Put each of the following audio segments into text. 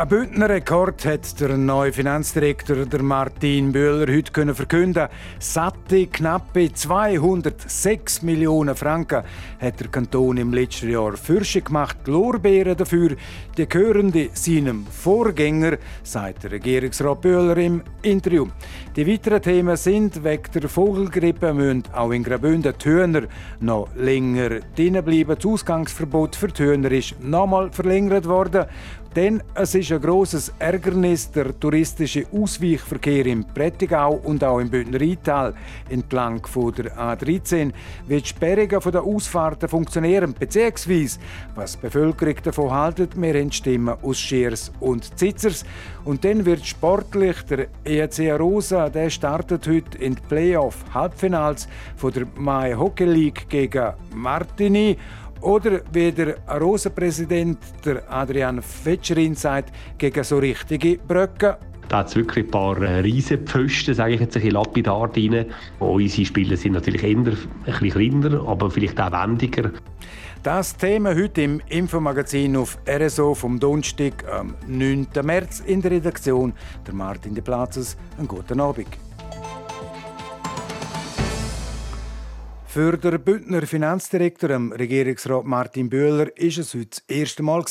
Ein Bündner Rekord hat der neue Finanzdirektor Martin Böhler heute verkünden. Satte knappe 206 Millionen Franken hat der Kanton im letzten Jahr Fürsche gemacht. Lorbeeren dafür, die gehören seinem Vorgänger, sagt der Regierungsrat Böhler im Interview. Die weiteren Themen sind, wegen der Vogelgrippe müssen auch in Graubünden die Hühner noch länger drinnen bleiben. Das Ausgangsverbot für die Hühner ist nochmal verlängert worden. Denn es ist ein grosses Ärgernis, der touristische Ausweichverkehr im Prättigau und auch im Bündner Rheintal entlang von der A13 wird Sperrungen von der Ausfahrten funktionieren, beziehungsweise was die Bevölkerung davon haltet, wir haben Stimmen aus Schiers und Zitzers. Und dann wird sportlich der EAC Rosa, der startet heute in die Playoff-Halbfinals von der Mai Hockey League gegen Martini. Oder wie der Rosenpräsident der Adrian Fetscherin sagt, gegen so richtige Brücken. Da hat es wirklich ein paar äh, Riesenpfosten, sage ich jetzt ein bisschen lapidar drin. Unsere Spieler sind natürlich eher ein bisschen kleiner, aber vielleicht auch wendiger. Das Thema heute im Infomagazin auf RSO vom Donnerstag, am 9. März in der Redaktion. Der Martin de Platzes. Einen guten Abend. Für den Bündner Finanzdirektor, Regierungsrat Martin Böhler, ist es heute das erste Mal,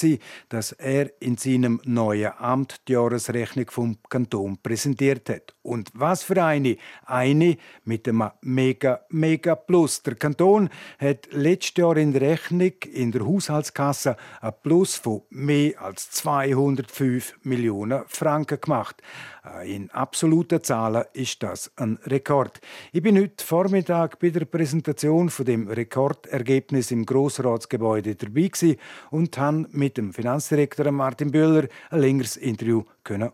dass er in seinem neuen Amt die Jahresrechnung vom Kanton präsentiert hat. Und was für eine? Eine mit einem mega, mega Plus. Der Kanton hat letztes Jahr in der Rechnung in der Haushaltskasse ein Plus von mehr als 205 Millionen Franken gemacht. Äh, in absoluten Zahlen ist das ein Rekord. Ich bin heute Vormittag bei der Präsentation von dem Rekordergebnis im Grossratsgebäude dabei und habe mit dem Finanzdirektor Martin Böhler ein längeres Interview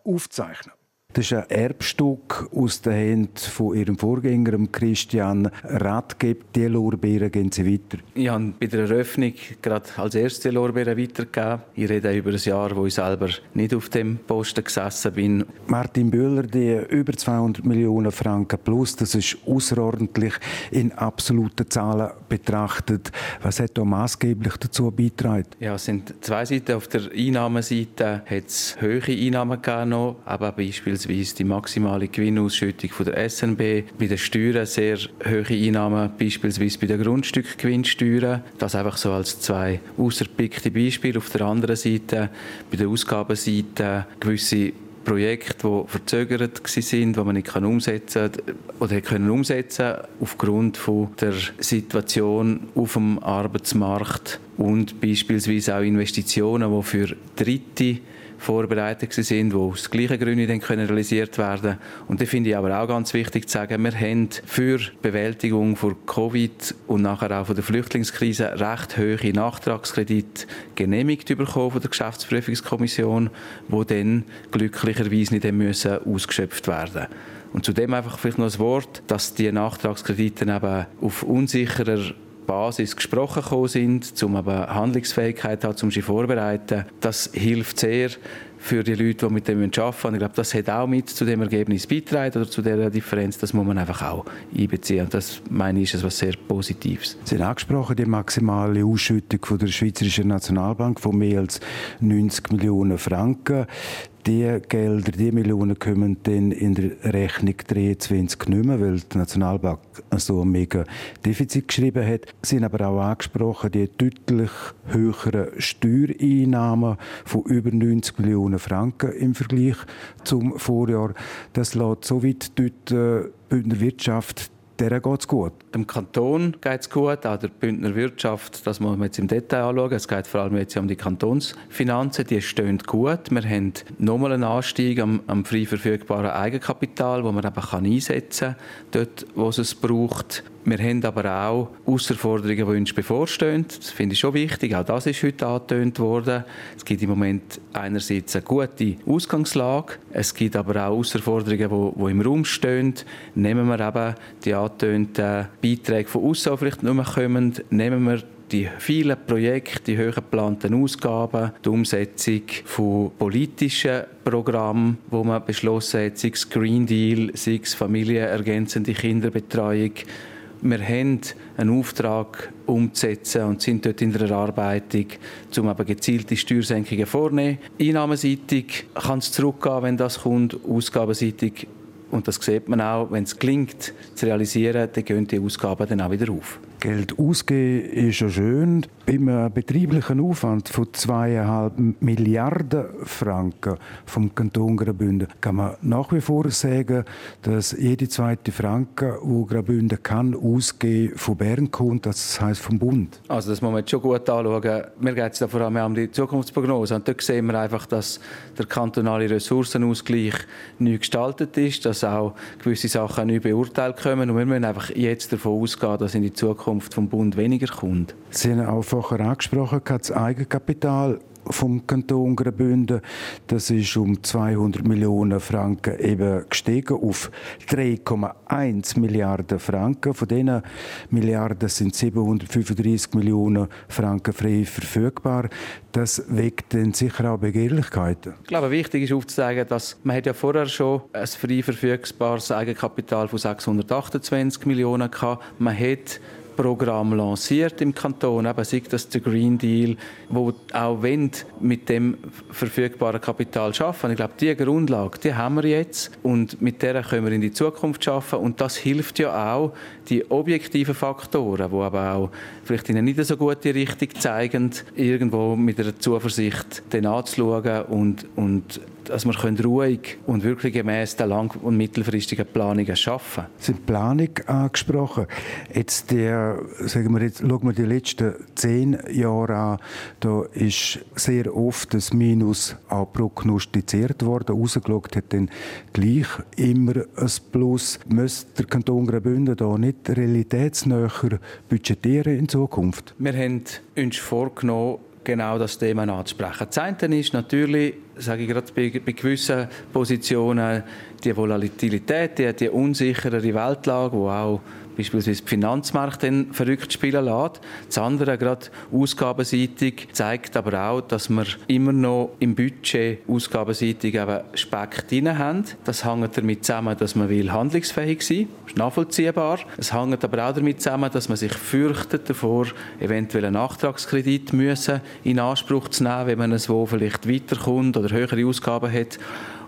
aufzeichnen das ist ein Erbstück aus den Händen von ihrem Vorgänger, Christian Radgeb. Die Lorbeeren gehen Sie weiter. Ich habe bei der Eröffnung gerade als erste Lorbeeren weitergegeben. Ich rede über ein Jahr, wo ich selber nicht auf dem Posten gesessen bin. Martin Bühler, die über 200 Millionen Franken plus, das ist außerordentlich in absoluten Zahlen betrachtet. Was hat da maßgeblich dazu beigetragen? Ja, es sind zwei Seiten. Auf der Einnahmenseite hat es hohe Einnahmen gegeben, aber beispielsweise beispielsweise die maximale Gewinnausschüttung von der SNB, bei den Steuern sehr hohe Einnahmen, beispielsweise bei den Grundstückgewinnsteuern. Das einfach so als zwei außerpickte Beispiele. Auf der anderen Seite, bei der Ausgabenseite, gewisse Projekte, die verzögert waren, die man nicht umsetzen oder können umsetzen aufgrund der Situation auf dem Arbeitsmarkt und beispielsweise auch Investitionen, die für Dritte vorbereitet sind, die aus gleichen Gründen dann können realisiert werden. Und da finde ich aber auch ganz wichtig zu sagen, wir haben für die Bewältigung von Covid und nachher auch von der Flüchtlingskrise recht hohe Nachtragskredite genehmigt bekommen von der Geschäftsprüfungskommission, wo dann glücklicherweise nicht müssen ausgeschöpft werden. Und zudem einfach vielleicht noch ein Wort, dass die Nachtragskredite eben auf unsicherer Basis gesprochen gekommen sind, um aber Handlungsfähigkeit zu haben, um sie vorzubereiten. Das hilft sehr für die Leute, die mit dem arbeiten. Ich glaube, das hat auch mit zu dem Ergebnis beitragen oder zu der Differenz. Das muss man einfach auch einbeziehen. Und das meine ich ist etwas sehr Positives. Sie haben angesprochen, die maximale Ausschüttung von der Schweizerischen Nationalbank von mehr als 90 Millionen Franken die Gelder, die Millionen kommen dann in der Rechnung 23 nicht mehr, weil die Nationalbank so ein mega Defizit geschrieben hat. Sie haben aber auch angesprochen, die deutlich höheren Steuereinnahmen von über 90 Millionen Franken im Vergleich zum Vorjahr. Das lässt so weit dort äh, Bündner Wirtschaft der geht es gut. Dem Kanton geht es gut, auch der Bündner Wirtschaft, das muss man jetzt im Detail anschauen. Es geht vor allem jetzt um die Kantonsfinanzen, die stehen gut. Wir haben nochmal einen Anstieg am, am frei verfügbaren Eigenkapital, wo man eben einsetzen kann, dort, wo es braucht. Wir haben aber auch Herausforderungen, die uns bevorstehen. Das finde ich schon wichtig. Auch das ist heute angetönt worden. Es gibt im Moment einerseits eine gute Ausgangslage. Es gibt aber auch Herausforderungen, die, im Raum stehen. Nehmen wir eben die angetönten Beiträge von außen vielleicht nicht mehr kommen, nehmen wir die vielen Projekte, die hoch geplanten Ausgaben, die Umsetzung von politischen Programmen, wo man beschlossen hat, sei es Green Deal, sei es familienergänzende Kinderbetreuung, wir haben einen Auftrag umzusetzen und sind dort in der Erarbeitung, um aber gezielte Steuersenkungen vorzunehmen. Einnahmenseitig kann es zurückgehen, wenn das kommt, ausgabenseitig und das sieht man auch, wenn es gelingt, zu realisieren, dann gehen die Ausgaben dann auch wieder auf. Geld ausgeben ist ja schön. Bei einem betrieblichen Aufwand von zweieinhalb Milliarden Franken vom Kanton Graubünden kann man nach wie vor sagen, dass jede zweite Franke, die Graubünden kann, ausgeben von Bern kommt, das heißt vom Bund. Also das muss man jetzt schon gut anschauen. Mir geht es da vor allem um die Zukunftsprognose. Und dort sehen wir einfach, dass der kantonale Ressourcenausgleich neu gestaltet ist, dass auch gewisse Sachen neu beurteilt kommen. Und wir müssen einfach jetzt davon ausgehen, dass in die Zukunft Zukunft vom Bund weniger kommt. Sie haben auch vorher angesprochen, das Eigenkapital vom Kanton Graubünden. Das ist um 200 Millionen Franken eben gestiegen auf 3,1 Milliarden Franken. Von diesen Milliarden sind 735 Millionen Franken frei verfügbar. Das weckt dann sicher auch Begehrlichkeiten. Ich glaube, wichtig ist aufzuzeigen, dass man hat ja vorher schon ein frei verfügbares Eigenkapital von 628 Millionen gehabt. Man hat Programm lanciert im Kanton, eben sei das der Green Deal, wo auch wenn mit dem verfügbaren Kapital schaffen. Ich glaube, diese Grundlage, die haben wir jetzt und mit der können wir in die Zukunft schaffen und das hilft ja auch, die objektiven Faktoren, die aber auch vielleicht in eine nicht so gute Richtung zeigen, irgendwo mit einer Zuversicht den anzuschauen und, und dass wir ruhig und wirklich gemäß der lang- und mittelfristigen Planungen schaffen. Sie haben Planung angesprochen. Jetzt der, sagen wir jetzt, schauen wir die letzten zehn Jahre an. Da ist sehr oft das Minus auch prognostiziert worden. Rausgeschaut hat dann gleich immer ein Plus. Müsste der Kanton Graubünden da nicht realitätsnäher budgetieren in Zukunft? Wir haben uns vorgenommen, genau das Thema anzusprechen. Das eine ist natürlich, sage ich gerade bei, bei gewissen Positionen, die Volatilität, die, die unsichere Weltlage, wo auch beispielsweise die Finanzmärkte verrückt spielen lässt. Das andere, gerade ausgabenseitig, zeigt aber auch, dass wir immer noch im Budget ausgabenseitig eben Speck drin haben. Das hängt damit zusammen, dass man will handlungsfähig sein will. Das ist nachvollziehbar. Es hängt aber auch damit zusammen, dass man sich fürchtet davor, eventuell einen Nachtragskredit müssen in Anspruch zu nehmen, wenn man es wo vielleicht weiterkommt oder höhere Ausgaben hat.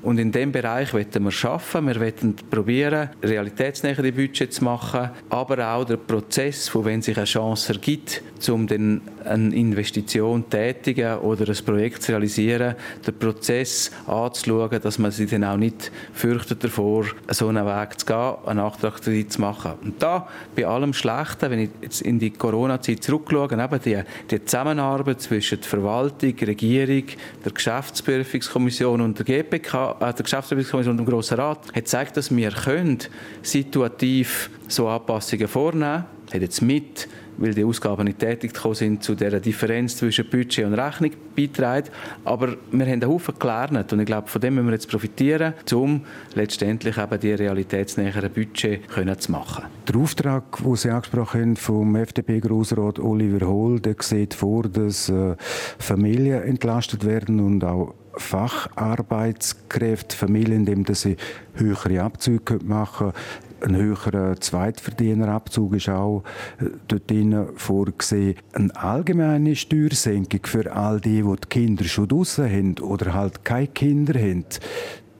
Und in diesem Bereich wollen wir schaffen. Wir wollen probieren, realitätsnähere Budget zu machen, aber auch der Prozess, von wenn sich eine Chance ergibt, um dann eine Investition zu tätigen oder ein Projekt zu realisieren, den Prozess anzuschauen, dass man sich dann auch nicht fürchtet davor, so einen Weg zu gehen, einen Nachtragskredit zu machen. Und da, bei allem Schlechten, wenn ich jetzt in die Corona-Zeit zurückschaue, eben die, die Zusammenarbeit zwischen der Verwaltung, Regierung, der Geschäftsprüfungskommission und der GPK, äh, der Geschäftsprüfungskommission und dem Grossen Rat, hat gezeigt, dass wir können situativ so Anpassungen vornehmen können, hat jetzt mit weil die Ausgaben nicht tätig sind, zu der Differenz zwischen Budget und Rechnung beiträgt. Aber wir haben einen Haufen gelernt und ich glaube, von dem müssen wir jetzt profitieren, um letztendlich eben die realitätsnäheren Budget zu machen. Der Auftrag, den Sie angesprochen haben vom FDP-Grossrat Oliver Hohl, der sieht vor, dass äh, Familien entlastet werden und auch Facharbeitskräfte, Familien, indem sie höhere Abzüge machen können. Ein höherer Zweitverdienerabzug ist auch äh, dort vorgesehen. Eine allgemeine Steuersenkung für all die, die die Kinder schon draußen haben oder halt keine Kinder haben,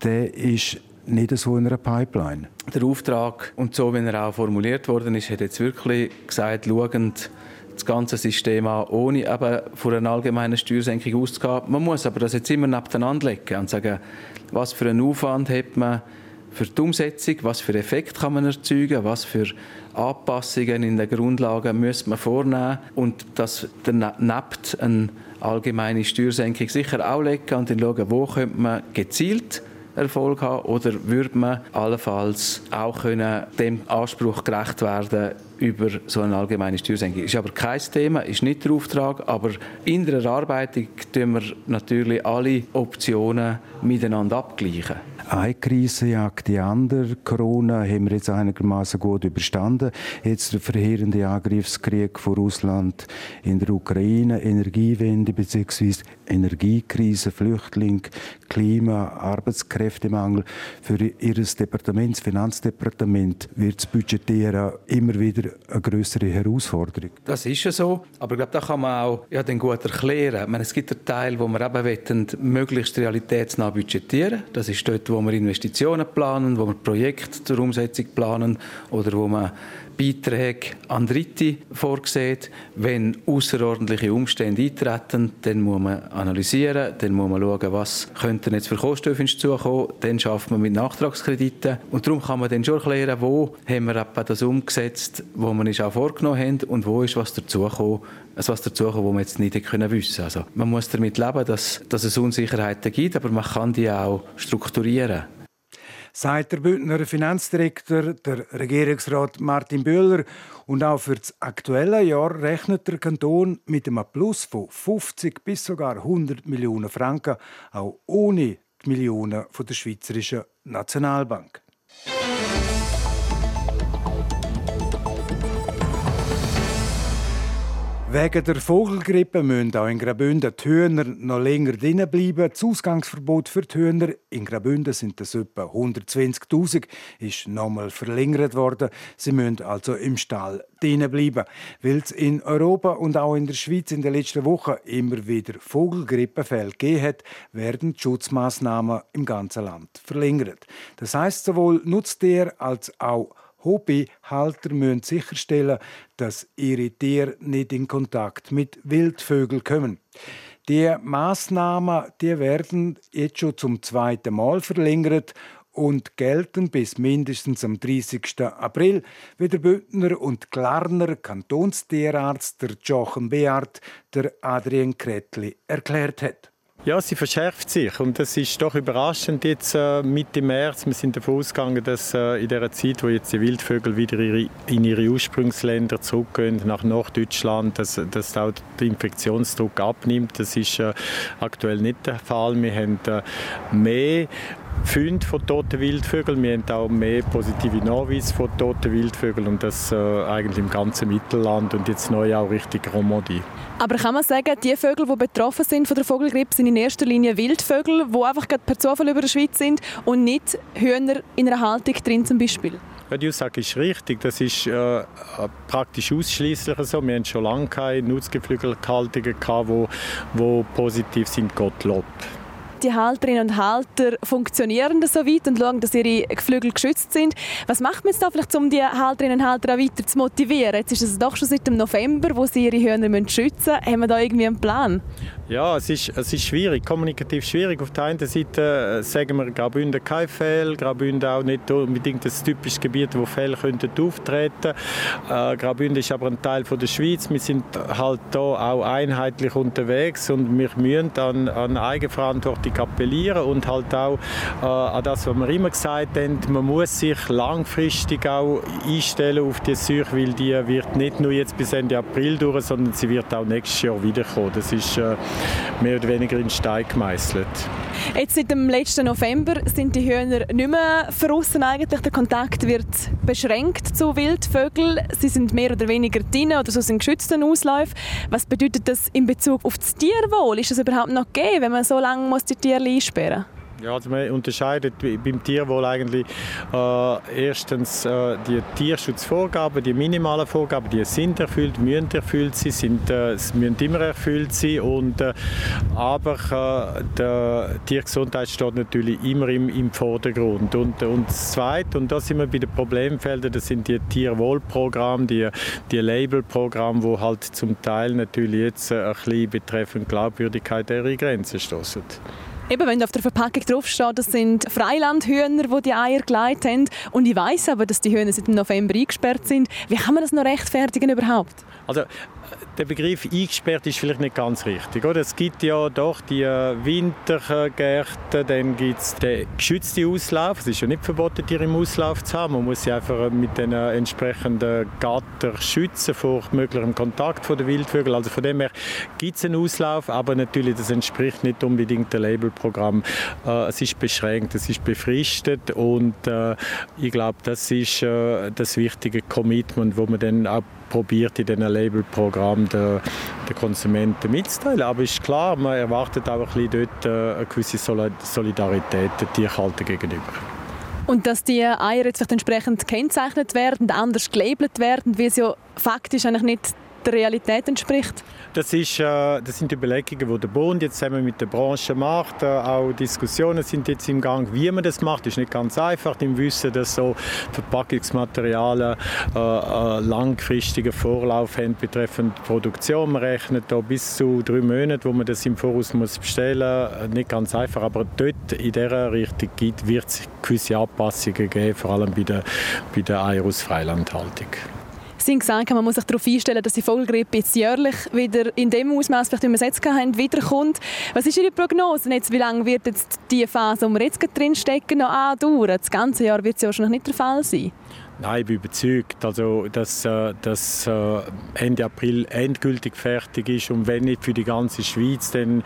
der ist nicht so in einer Pipeline. Der Auftrag und so, wie er auch formuliert worden ist, hat jetzt wirklich gesagt, schauend das ganze System an, ohne eben von einer allgemeinen Steuersenkung auszugehen. Man muss aber das jetzt immer nebeneinander legen und sagen, was für einen Aufwand hat man für die Umsetzung, was für Effekt kann man erzeugen, was für Anpassungen in den Grundlagen muss man vornehmen und das neben eine allgemeine Steuersenkung sicher auch legen und dann schauen, wo könnte man gezielt Erfolg haben oder würde man allenfalls auch können dem Anspruch gerecht werden über so eine allgemeine Steuersenkung. Ist aber kein Thema, ist nicht der Auftrag, aber in der Erarbeitung tun wir natürlich alle Optionen miteinander abgleichen. Eine Krise jagt die andere. Corona haben wir jetzt einigermaßen gut überstanden. Jetzt der verheerende Angriffskrieg von Russland in der Ukraine, Energiewende bzw. Energiekrise, Flüchtling, Klima, Arbeitskräftemangel. Für Ihr Departement, das Finanzdepartement, wird das Budgetieren immer wieder eine größere Herausforderung. Das ist ja so, aber ich glaube, da kann man auch ja, den gut erklären. Meine, es gibt einen Teil, wo wir eben wollen, möglichst realitätsnah budgetieren. Das ist dort, wo wir Investitionen planen, wo wir Projekte zur Umsetzung planen oder wo man Beiträge an Dritte vorgesehen. Wenn außerordentliche Umstände eintreten, dann muss man analysieren, dann muss man schauen, was könnten jetzt für Kosten auf uns zukommen. Dann schafft man mit Nachtragskrediten. Und darum kann man dann schon erklären, wo haben wir das umgesetzt, wo wir uns auch vorgenommen haben und wo ist was dazugekommen, also was dazugekommen, wo wir jetzt nicht können wissen. Also man muss damit leben, dass, dass es Unsicherheiten gibt, aber man kann die auch strukturieren sagt der Bündner Finanzdirektor, der Regierungsrat Martin Bühler. Und auch für das aktuelle Jahr rechnet der Kanton mit einem Plus von 50 bis sogar 100 Millionen Franken, auch ohne die Millionen von der Schweizerischen Nationalbank. Wegen der Vogelgrippe müssen auch in Graubünden die Hühner noch länger drinnen bleiben. Das Ausgangsverbot für die Hühner in Graubünden sind das etwa 120.000, ist nochmal verlängert worden. Sie müssen also im Stall drinnen bleiben. Weil es in Europa und auch in der Schweiz in den letzten Wochen immer wieder Vogelgrippefälle gegeben hat, werden die Schutzmaßnahmen im ganzen Land verlängert. Das heißt sowohl Nutztiere als auch Hobbyhalter müssen sicherstellen, dass ihre Tiere nicht in Kontakt mit Wildvögeln kommen. Die Maßnahmen die werden jetzt schon zum zweiten Mal verlängert und gelten bis mindestens am 30. April, wie der Bündner und Glarner Kantonstierarzt der Jochen Beard der Adrian Kretli erklärt hat. Ja, sie verschärft sich und das ist doch überraschend jetzt äh, Mitte März. Wir sind davon ausgegangen, dass äh, in der Zeit, wo jetzt die Wildvögel wieder ihre, in ihre Ursprungsländer zurückgehen, nach Norddeutschland, dass, dass auch der Infektionsdruck abnimmt. Das ist äh, aktuell nicht der Fall. Wir haben äh, mehr Funde von toten Wildvögeln. Wir haben auch mehr positive Nachweise von toten Wildvögeln und das äh, eigentlich im ganzen Mittelland und jetzt neu auch richtig Romandie. Aber kann man sagen, die Vögel, die betroffen sind von der Vogelgrippe, sind in erster Linie Wildvögel, die einfach per Zufall über der Schweiz sind und nicht Hühner in einer Haltung drin zum Beispiel? Ja, die Aussage ist richtig. Das ist äh, praktisch ausschließlich so. Wir haben schon lange keine Nutzgeflügelhaltungen die, die positiv sind, Gottlob die Halterinnen und Halter funktionieren so weit und schauen, dass ihre Geflügel geschützt sind. Was macht man jetzt da vielleicht, um die Halterinnen und Halter auch weiter zu motivieren? Jetzt ist es doch schon seit dem November, wo sie ihre Hühner schützen müssen. Haben wir da irgendwie einen Plan? Ja, es ist, es ist schwierig, kommunikativ schwierig. Auf der einen Seite äh, sagen wir Graubünden kein Fell, Graubünden auch nicht unbedingt das typische Gebiet, wo Fälle könnten auftreten. Äh, Graubünden ist aber ein Teil von der Schweiz. Wir sind halt da auch einheitlich unterwegs und wir müssen an, an Eigenverantwortung appellieren und halt auch äh, an das, was wir immer gesagt haben, man muss sich langfristig auch einstellen auf die Seuche, weil die wird nicht nur jetzt bis Ende April durch, sondern sie wird auch nächstes Jahr wiederkommen. Das ist äh, mehr oder weniger in Stein gemeißelt. Jetzt seit dem letzten November sind die Hühner nicht mehr verrissen eigentlich. Der Kontakt wird beschränkt zu Wildvögeln. Sie sind mehr oder weniger drin oder so sind geschützten Ausläufen. Was bedeutet das in Bezug auf das Tierwohl? Ist es überhaupt noch gegeben, wenn man so lange muss die Tiere einsperren muss? Ja, also man unterscheidet beim Tierwohl eigentlich äh, erstens äh, die Tierschutzvorgaben, die minimalen Vorgaben, die sind erfüllt, müssen erfüllt sein, sind, äh, müssen immer erfüllt sein und äh, aber äh, die Tiergesundheit steht natürlich immer im, im Vordergrund und, und das Zweite, und da sind wir bei den Problemfeldern, das sind die Tierwohlprogramme, die, die Labelprogramme, wo halt zum Teil natürlich jetzt äh, ein bisschen betreffend Glaubwürdigkeit ihre Grenzen stoßen. Eben, wenn auf der Verpackung draufsteht, das sind Freilandhühner, die die Eier gelegt haben. Und ich weiß aber, dass die Hühner seit November eingesperrt sind. Wie kann man das noch rechtfertigen überhaupt? Also der Begriff eingesperrt ist vielleicht nicht ganz richtig. Oder? Es gibt ja doch die äh, Wintergärten, dann gibt es den geschützten Auslauf. Es ist ja nicht verboten, Tiere im Auslauf zu haben. Man muss sie einfach mit den äh, entsprechenden Gatter schützen vor möglichem Kontakt der Wildvögel. Also von dem her gibt es einen Auslauf, aber natürlich, das entspricht nicht unbedingt dem Labelprogramm. Äh, es ist beschränkt, es ist befristet und ich glaube, das ist das wichtige Commitment, wo man dann auch probiert in diesem Labelprogramm den, den Konsumenten mitzuteilen. Aber ist klar, man erwartet auch ein bisschen dort äh, eine gewisse Solidarität der Tierhalter gegenüber. Und dass die Eier jetzt entsprechend gekennzeichnet werden, anders gelabelt werden, wie es ja faktisch eigentlich nicht der Realität entspricht? Das, ist, äh, das sind Überlegungen, die der Bund jetzt zusammen mit der Branche macht. Äh, auch Diskussionen sind jetzt im Gang, wie man das macht. Das ist nicht ganz einfach, im Wissen, dass so Verpackungsmaterialien äh, äh, langfristigen Vorlauf haben betreffend Produktion. Man rechnet da bis zu drei Monate, wo man das im Voraus muss bestellen muss. Nicht ganz einfach, aber dort in dieser Richtung wird es gewisse Anpassungen geben, vor allem bei der, bei der Eier aus Freilandhaltung. Sie haben gesagt, man muss sich darauf einstellen, dass die Vollgrippe jetzt jährlich wieder in dem Ausmaß, wie wir es jetzt haben, wiederkommt. Was ist Ihre Prognose? Jetzt, wie lange wird jetzt die Phase, in der wir jetzt drin stecken, noch andauern? Das ganze Jahr wird es ja wahrscheinlich nicht der Fall sein. Nein, ich bin überzeugt, also, dass äh, das äh, Ende April endgültig fertig ist und wenn nicht für die ganze Schweiz, dann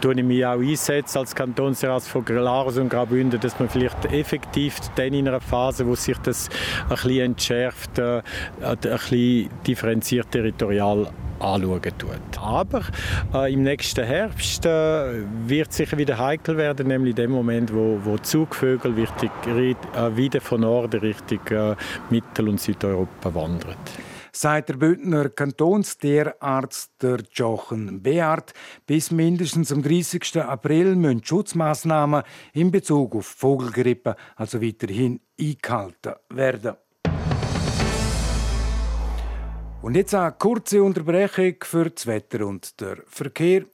tue ich mich auch einsetzen als Kantonsrat von Glarus und Graubünden, dass man vielleicht effektiv dann in einer Phase, wo sich das ein bisschen entschärft, äh, ein bisschen differenziert territorial anschauen tut. Aber äh, im nächsten Herbst äh, wird es sicher wieder heikel werden, nämlich in dem Moment, wo, wo Zugvögel richtig, äh, wieder von Norden Richtung äh, Mittel- und Südeuropa wandern sagt der Bündner Kantonstierarzt der Jochen Beard. Bis mindestens am 30. April müssen Schutzmaßnahmen in Bezug auf Vogelgrippe also weiterhin eingehalten werden. Und jetzt eine kurze Unterbrechung für das Wetter und der Verkehr.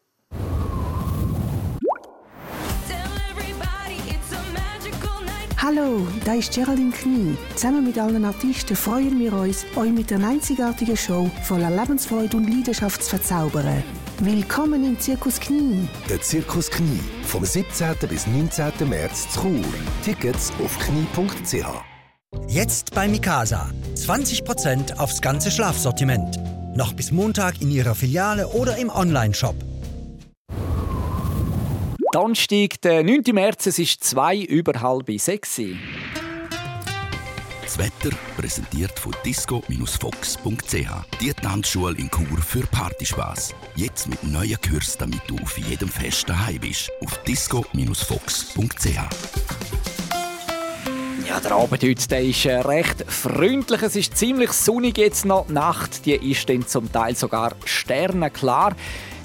Hallo, da ist Geraldine Knie. Zusammen mit allen Artisten freuen wir uns, euch mit der einzigartigen Show voller Lebensfreude und Leidenschaft zu verzaubern. Willkommen im Zirkus Knie. Der Zirkus Knie vom 17. bis 19. März zu Chur. Tickets auf knie.ch. Jetzt bei Mikasa. 20% aufs ganze Schlafsortiment. Noch bis Montag in Ihrer Filiale oder im Onlineshop. Donnerstag, der 9. März, es ist zwei über halb sechs. Das Wetter präsentiert von disco-fox.ch. Die Tanzschule in Chur für Partyspaß. Jetzt mit neuen Kürzen, damit du auf jedem Fest daheim bist. Auf disco-fox.ch. Ja, der Abend heute der ist äh, recht freundlich. Es ist ziemlich sonnig jetzt noch. Die Nacht die ist dann zum Teil sogar sternenklar.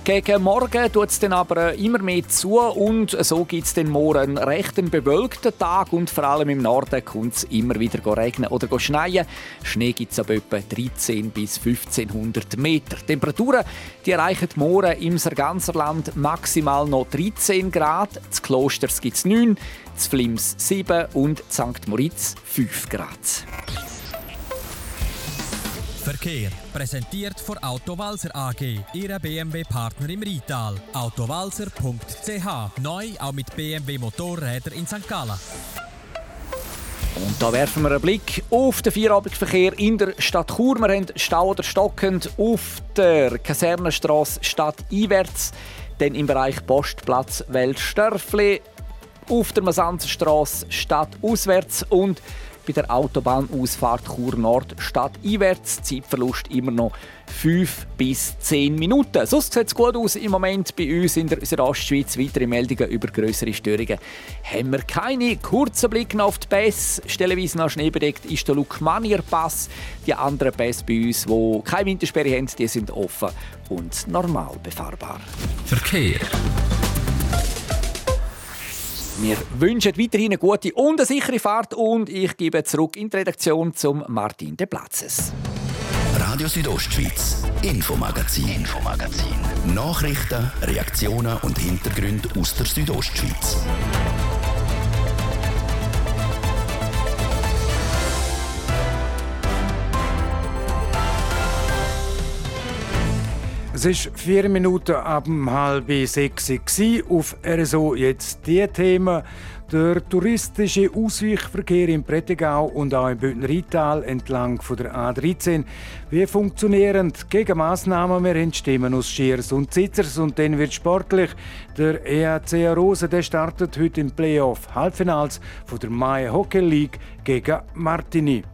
Gegen Morgen tut es dann aber immer mehr zu und so gibt es dann morgen einen recht bewölkten Tag und vor allem im Norden kommt es immer wieder regnen oder schneien. Schnee gibt es ab etwa 13 bis 1500 Meter. Die Temperaturen die erreichen morgen im Sarganserland maximal noch 13 Grad. Das Klosters gibt es 9, das Flims 7 und St. Moritz 5 Grad. Verkehr präsentiert von Autowalzer AG, Ihrer BMW-Partner im Rital. Autowalzer.ch neu auch mit BMW Motorrädern in St. Gallen. Und da werfen wir einen Blick auf den Feierabendverkehr in der Stadt Chur. Wir haben Stau oder stockend auf der Kasernenstraße stadteinwärts, dann im Bereich Postplatz Weltstörfli, auf der Masanzerstraße stadtauswärts und bei der Autobahnausfahrt Chur Nord stadteinwärts. Zeitverlust immer noch 5 bis 10 Minuten. Sonst sieht es gut aus im Moment bei uns in der unserer Ostschweiz. Weitere Meldungen über größere Störungen haben wir keine. Kurzer Blick noch auf die Pässe. Stellenweise noch schneebedeckt ist der Lukmanier Pass. Die anderen Pässe bei uns, die keine Wintersperre haben, die sind offen und normal befahrbar. Verkehr. Wir wünschen weiterhin eine gute und eine sichere Fahrt und ich gebe zurück in die Redaktion zum Martin de Platzes. Radio Südostschweiz, Infomagazin, Infomagazin. Nachrichten, Reaktionen und Hintergründe aus der Südostschweiz. Es ist vier Minuten ab halb sechs auf RSO jetzt die Themen. Der touristische Ausweichverkehr im Prättigau und auch im Bündner Rheintal entlang von der A13. Wie funktionieren die Gegenmaßnahmen? Wir Stimmen aus Schiers und Zitzers und dann wird sportlich. Der EAC Rose der startet heute im Playoff Halbfinals von der Mai Hockey League gegen Martini.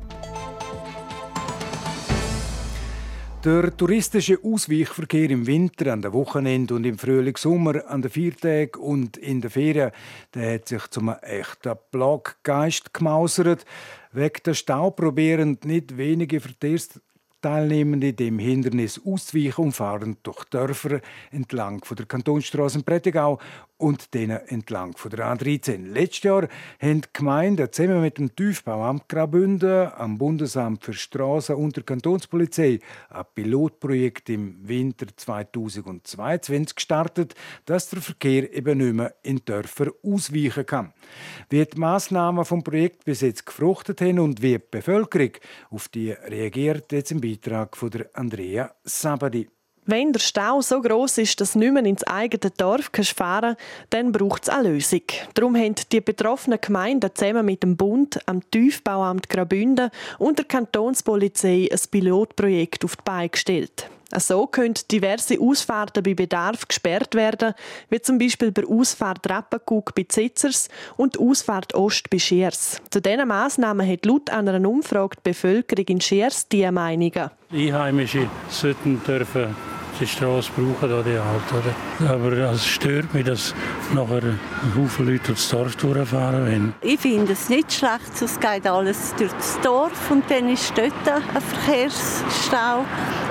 Der touristische Ausweichverkehr im Winter, an den Wochenenden und im Frühling-Sommer, an den Viertagen und in den Ferien, der hat sich zum echten Plaggeist gemausert. Wegen der Stau probieren nicht wenige Verkehrs Teilnehmende dem Hindernis auszuweichen und fahren durch Dörfer entlang von der Kantonsstraße Prättigau und denen entlang von der A13. Letztes Jahr haben die Gemeinden zusammen mit dem Tiefbauamt Graubünden, am Bundesamt für Straßen und der Kantonspolizei ein Pilotprojekt im Winter 2022 gestartet, dass der Verkehr eben nicht mehr in Dörfer ausweichen kann. Wie die Massnahmen vom Projekt bis jetzt gefruchtet haben und wie die Bevölkerung auf die reagiert, jetzt im Beitrag von der Andrea Sabadi. Wenn der Stau so groß ist, dass mehr ins eigene Dorf fahren kannst, dann braucht es eine Lösung. Darum haben die betroffenen Gemeinden zusammen mit dem Bund, am Tiefbauamt Graubünden und der Kantonspolizei ein Pilotprojekt auf die Beine gestellt. So können diverse Ausfahrten bei Bedarf gesperrt werden, wie zum Beispiel bei Ausfahrt Rappengug bei Zitzers und Ausfahrt Ost bei Schiers. Zu diesen Massnahmen hat laut einer Umfrage die Bevölkerung in Schiers diese Meinungen. Einheimische sollten dürfen die Straße brauchen, da die Alte. Oder? Aber es stört mich, dass nachher ein Haufen Leute durchs Dorf durchfahren wollen. Ich finde es nicht schlecht, es geht alles durch das Dorf und dann ist dort ein Verkehrsstau.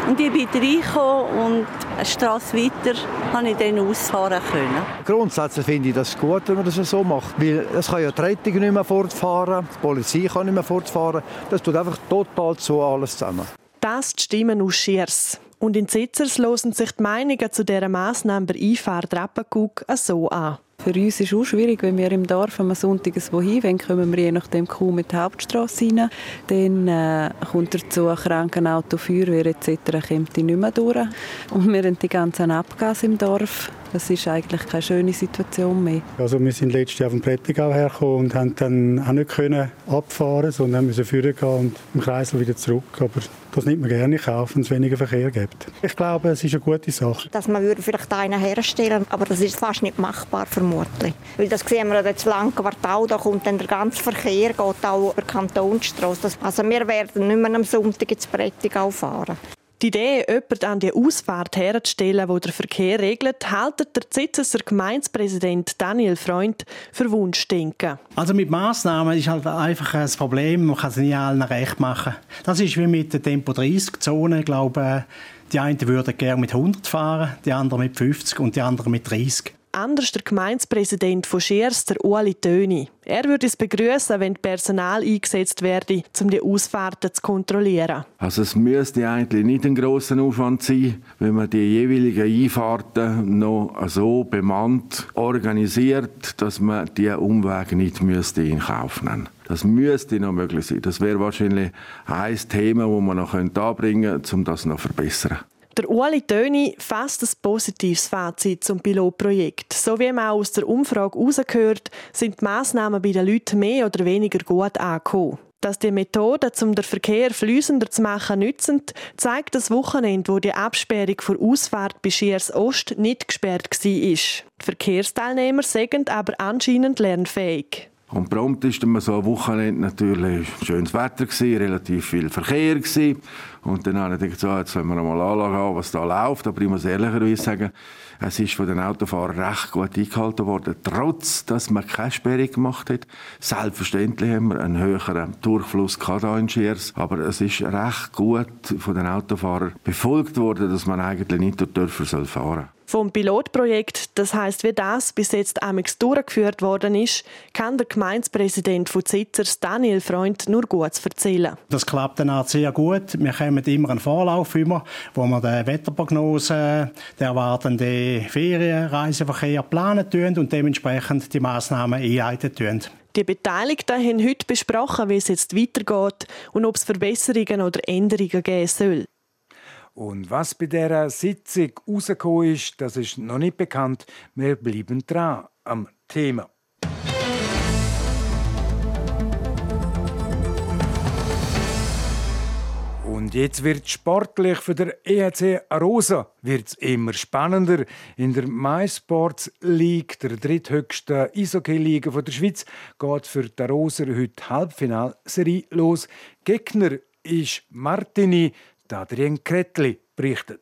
Und ich bin reingekommen und eine Straße weiter konnte ich dann ausfahren können. Grundsätzlich finde ich das gut, wenn man das so macht. Weil es kann ja die Rettung nicht mehr fortfahren, die Polizei kann nicht mehr fortfahren. Das tut einfach total zu alles zusammen. Das die Stimmen aus Schiers. Und in Zitzers losen sich die Meinungen zu dieser Massnahme bei Einfahrt Rappengug so an. Für uns ist es auch schwierig, wenn wir im Dorf am Sonntag wohin wollen, kommen wir je nachdem kaum mit der Hauptstraße rein. Dann äh, kommt dazu ein Krankenauto, Feuerwehr etc. kommt die nicht mehr durch. Und wir haben die ganzen Abgase im Dorf. Das ist eigentlich keine schöne Situation mehr. Also wir sind letztes Jahr vom Prättigau hergekommen und haben dann auch nicht können abfahren, sondern müssen führen gehen und im Kreisel wieder zurück. Aber das nimmt man gerne in Kauf, wenn es weniger Verkehr gibt. Ich glaube, es ist eine gute Sache. Dass man würde vielleicht einen herstellen aber das ist fast nicht machbar vermutlich. Weil das sehen wir jetzt lang Quartal, da kommt dann der ganze Verkehr geht auch über die Kantonsstrasse. Also wir werden nicht mehr am Sonntag ins Prättigau fahren. Die Idee, jemanden an die Ausfahrt herzustellen, wo der Verkehr regelt, hält der Zitzeser Gemeindepräsident Daniel Freund für Wunschdenken. Also mit Massnahmen ist halt einfach ein Problem, man kann es nicht allen recht machen. Das ist wie mit der Tempo-30-Zone, ich glaube, die einen würden gerne mit 100 fahren, die anderen mit 50 und die anderen mit 30 anders der Gemeindepräsident von Schiers, der Ueli Töni. Er würde es begrüßen, wenn Personal eingesetzt werde, um die Ausfahrten zu kontrollieren. Also es müsste eigentlich nicht ein großer Aufwand sein, wenn man die jeweiligen Einfahrten noch so bemannt organisiert, dass man die Umwege nicht müsste in Kauf nehmen. Das müsste noch möglich sein. Das wäre wahrscheinlich ein Thema, das man noch anbringen könnte, um das noch zu verbessern. Der Ueli Töni fasst ein positives Fazit zum Pilotprojekt. So wie man aus der Umfrage herausgehört, sind die Massnahmen bei den Leuten mehr oder weniger gut angekommen. Dass die Methoden, um den Verkehr flüssender zu machen, nützen, zeigt das Wochenende, wo die Absperrung vor Ausfahrt bei Schiers Ost nicht gesperrt war. Die Verkehrsteilnehmer sind aber anscheinend lernfähig. Und prompt ist dann so ein Wochenende natürlich schönes Wetter gewesen, relativ viel Verkehr gewesen. Und dann habe ich gedacht, so, jetzt wollen wir mal anschauen, was da läuft. Aber ich muss ehrlicherweise sagen, es ist von den Autofahrern recht gut eingehalten worden, trotz, dass man keine Sperrung gemacht hat. Selbstverständlich haben wir einen höheren Durchfluss hier in Schiers, aber es ist recht gut von den Autofahrern befolgt worden, dass man eigentlich nicht durch Dörfer fahren soll. Vom Pilotprojekt, das heißt, wie das bis jetzt amix durchgeführt worden ist, kann der Gemeindepräsident von Zitzers, Daniel Freund, nur gut erzählen. Das klappt dann auch sehr gut. Wir kommen immer einen Vorlauf über, wo wir die Wetterprognose, den erwartenden Ferienreiseverkehr planen tun und dementsprechend die Massnahmen einleiten tun. Die Beteiligten haben heute besprochen, wie es jetzt weitergeht und ob es Verbesserungen oder Änderungen geben soll. Und was bei dieser Sitzung rausgekommen ist, das ist noch nicht bekannt. Wir bleiben dran am Thema. Und jetzt wird sportlich für der EHC Arosa wird's immer spannender. In der MySports League, der dritthöchsten Eishockey-Liga der Schweiz, geht für die Arosa heute Halbfinalserie los. Gegner ist Martini, Adrien Kretli berichtet.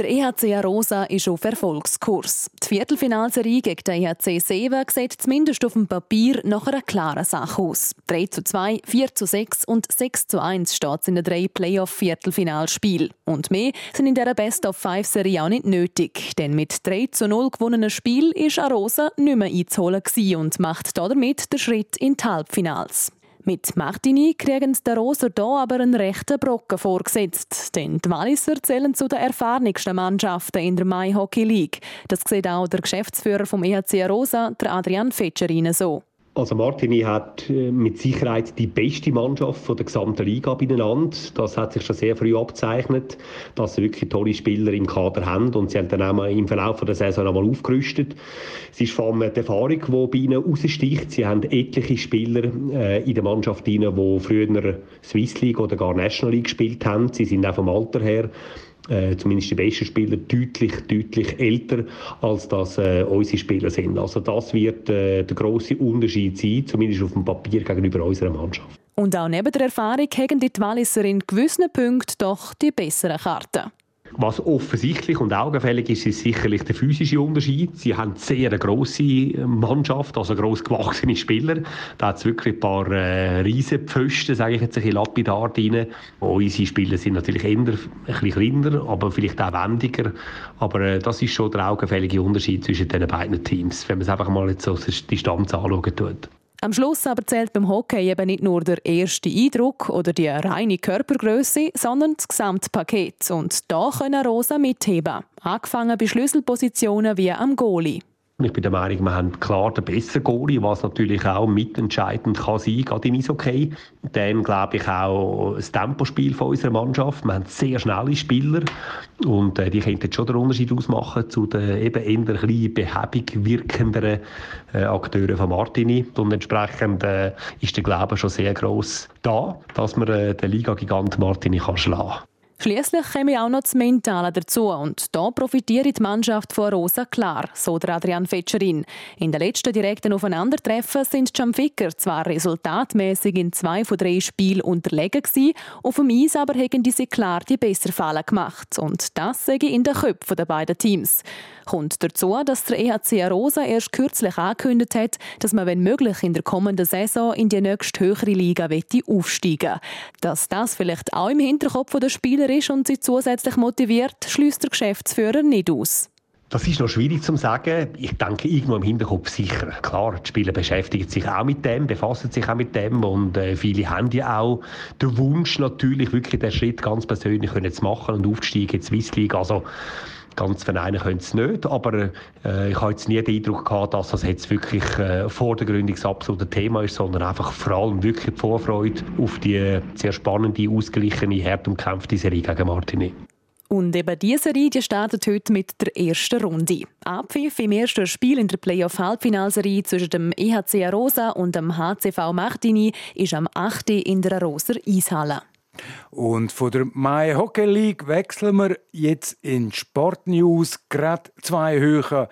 Der EHC Arosa ist auf Erfolgskurs. Die Viertelfinalserie gegen den EHC Seven sieht zumindest auf dem Papier nach einer klaren Sache aus. 3 zu 2, 4 zu 6 und 6 zu 1 steht es in den drei Playoff-Viertelfinalspielen. Und mehr sind in dieser Best-of-Five-Serie auch nicht nötig, denn mit 3 zu 0 gewonnenen Spiel ist Arosa nicht mehr einzuholen und macht damit den Schritt in die Halbfinals. Mit Martini kriegen die Roser hier aber einen rechten Brocken vorgesetzt. Denn die Walliser zählen zu den erfahrensten Mannschaften in der Mai Hockey League. Das sieht auch der Geschäftsführer vom EHC Rosa, der Adrian Fetscherin, so. Also Martini hat äh, mit Sicherheit die beste Mannschaft von der gesamten Liga beieinander. Das hat sich schon sehr früh abzeichnet, dass sie wirklich tolle Spieler im Kader haben und sie haben dann auch im Verlauf der Saison einmal aufgerüstet. Es ist vor allem die Erfahrung, die bei ihnen raussticht. Sie haben etliche Spieler äh, in der Mannschaft die früher Swiss League oder gar National League gespielt haben. Sie sind auch vom Alter her äh, zumindest die besten Spieler, deutlich, deutlich älter, als das äh, unsere Spieler sind. Also das wird äh, der große Unterschied sein, zumindest auf dem Papier gegenüber unserer Mannschaft. Und auch neben der Erfahrung haben die Walliser in gewissen Punkten doch die besseren Karten. Was offensichtlich und augenfällig ist, ist sicherlich der physische Unterschied. Sie haben sehr eine grosse Mannschaft, also gross gewachsene Spieler. Da hat es wirklich ein paar äh, Riesenpfosten, sage ich jetzt ein bisschen lapidar drin. Unsere Spieler sind natürlich eher ein bisschen kleiner, aber vielleicht auch wendiger. Aber äh, das ist schon der augenfällige Unterschied zwischen den beiden Teams, wenn man es einfach mal jetzt so die Distanz anschauen tut. Am Schluss aber zählt beim Hockey eben nicht nur der erste Eindruck oder die reine Körpergröße, sondern das Gesamtpaket. Und da können Rosa mitheben. Angefangen bei Schlüsselpositionen wie am Goalie. Ich bin der Meinung, wir haben klar den besseren Goalie, was natürlich auch mitentscheidend kann sein, gerade im Eishockey. Dann glaube ich auch das Tempospiel von unserer Mannschaft. Wir haben sehr schnelle Spieler und äh, die könnten schon den Unterschied ausmachen zu den eben eher ein behäbig wirkenderen äh, Akteuren von Martini. Und entsprechend äh, ist der Glaube schon sehr groß da, dass man äh, den Liga-Gigant Martini kann schlagen kann. Schließlich käme auch noch das Mentale dazu und da profitiert die Mannschaft von Rosa klar, so der Adrian Fetscherin. In den letzten direkten Aufeinandertreffen sind die Ficker zwar resultatmäßig in zwei von drei Spielen unterlegen gewesen, auf dem Eis aber haben sie klar die besser Fallen gemacht und das ich in den Köpfen der beiden Teams. Kommt dazu, dass der EHC Rosa erst kürzlich angekündigt hat, dass man, wenn möglich, in der kommenden Saison in die nächste höhere Liga aufsteigen Dass das vielleicht auch im Hinterkopf der Spieler ist und sie zusätzlich motiviert, schließt der Geschäftsführer nicht aus. Das ist noch schwierig zu sagen. Ich denke, irgendwo im Hinterkopf sicher. Klar, die Spieler beschäftigen sich auch mit dem, befassen sich auch mit dem und äh, viele haben ja auch den Wunsch natürlich wirklich den Schritt ganz persönlich können zu machen und aufzusteigen in die Swiss League. Also ganz verneinen können es nicht, aber äh, ich habe jetzt nie den Eindruck gehabt, dass das jetzt wirklich äh, vordergründig das absolute Thema ist, sondern einfach vor allem wirklich die Vorfreude auf die sehr spannende, ausgeglichene, hart umkämpfte Serie gegen Martini. Und eben diese Serie die startet heute mit der ersten Runde. Abpfiff im ersten Spiel in der Playoff-Halbfinalserie zwischen dem EHC Rosa und dem HCV Martini ist am 8. in der Roser Eishalle. Und von der My Hockey League wechseln wir jetzt in Sportnews gerade zwei höher,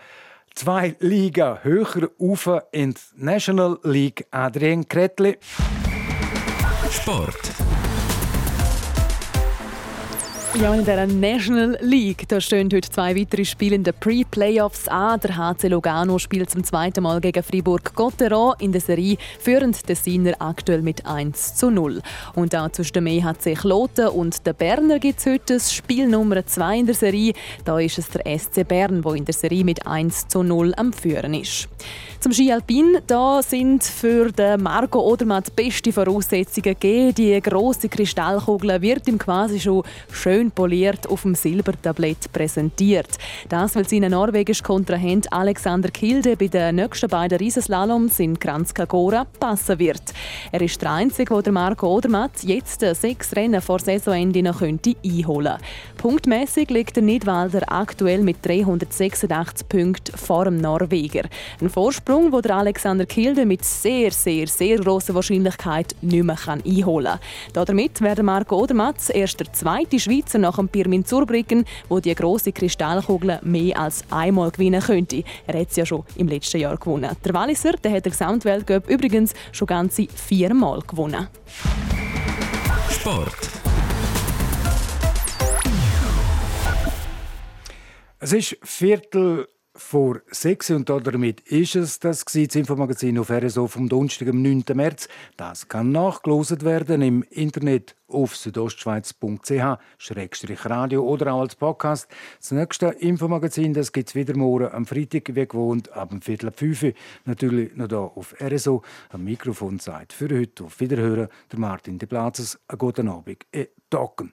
zwei Liga höher auf in die National League. Adrian Kretli. Sport. Ja, in der National League da stehen heute zwei weitere Spiele in den Pre-Playoffs an. Der HC Lugano spielt zum zweiten Mal gegen Fribourg-Gotteron in der Serie, führend der Sinner aktuell mit 1 zu 0. Und auch zwischen dem EHC Kloten und den Berner gibt es heute das Spiel Nummer 2 in der Serie. Da ist es der SC Bern, der in der Serie mit 1 zu 0 am Führen ist. Zum Ski Alpin da sind für den Marco Odermatt beste Voraussetzungen gegeben. Die große Kristallkugel wird ihm quasi schon schön poliert auf dem Silbertablett präsentiert. Das, weil sein norwegischer Kontrahent Alexander Kilde bei den nächsten beiden Riesenslaloms in Kranjska Gora passen wird. Er ist der Einzige, der Marco Odermatt jetzt sechs Rennen vor Saisonende noch könnte einholen könnte. Punktmäßig liegt der Nidwalder aktuell mit 386 Punkten vor dem Norweger. Ein Vorsprung Sprung, den Alexander Kilde mit sehr, sehr, sehr grosser Wahrscheinlichkeit nicht mehr einholen kann. Damit wäre Marco Odermatz erst der zweite Schweizer nach dem Pirmin Zurbriggen, wo die große Kristallkugel mehr als einmal gewinnen könnte. Er hat es ja schon im letzten Jahr gewonnen. Der Walliser der hat den Gesamtweltcup übrigens schon ganze viermal gewonnen. Sport. Es ist Viertel vor sechs und damit ist es das, das Infomagazin auf RSO vom Donnerstag, am 9. März. Das kann nachgelost werden im Internet auf südostschweiz.ch-radio oder auch als Podcast. Das nächste Infomagazin das gibt es wieder morgen am Freitag, wie gewohnt, ab dem Viertel ab 5 Natürlich noch hier auf RSO. Am Mikrofon Zeit für heute. Auf Wiederhören, der Martin De Platzes. Einen guten Abend. E Talken.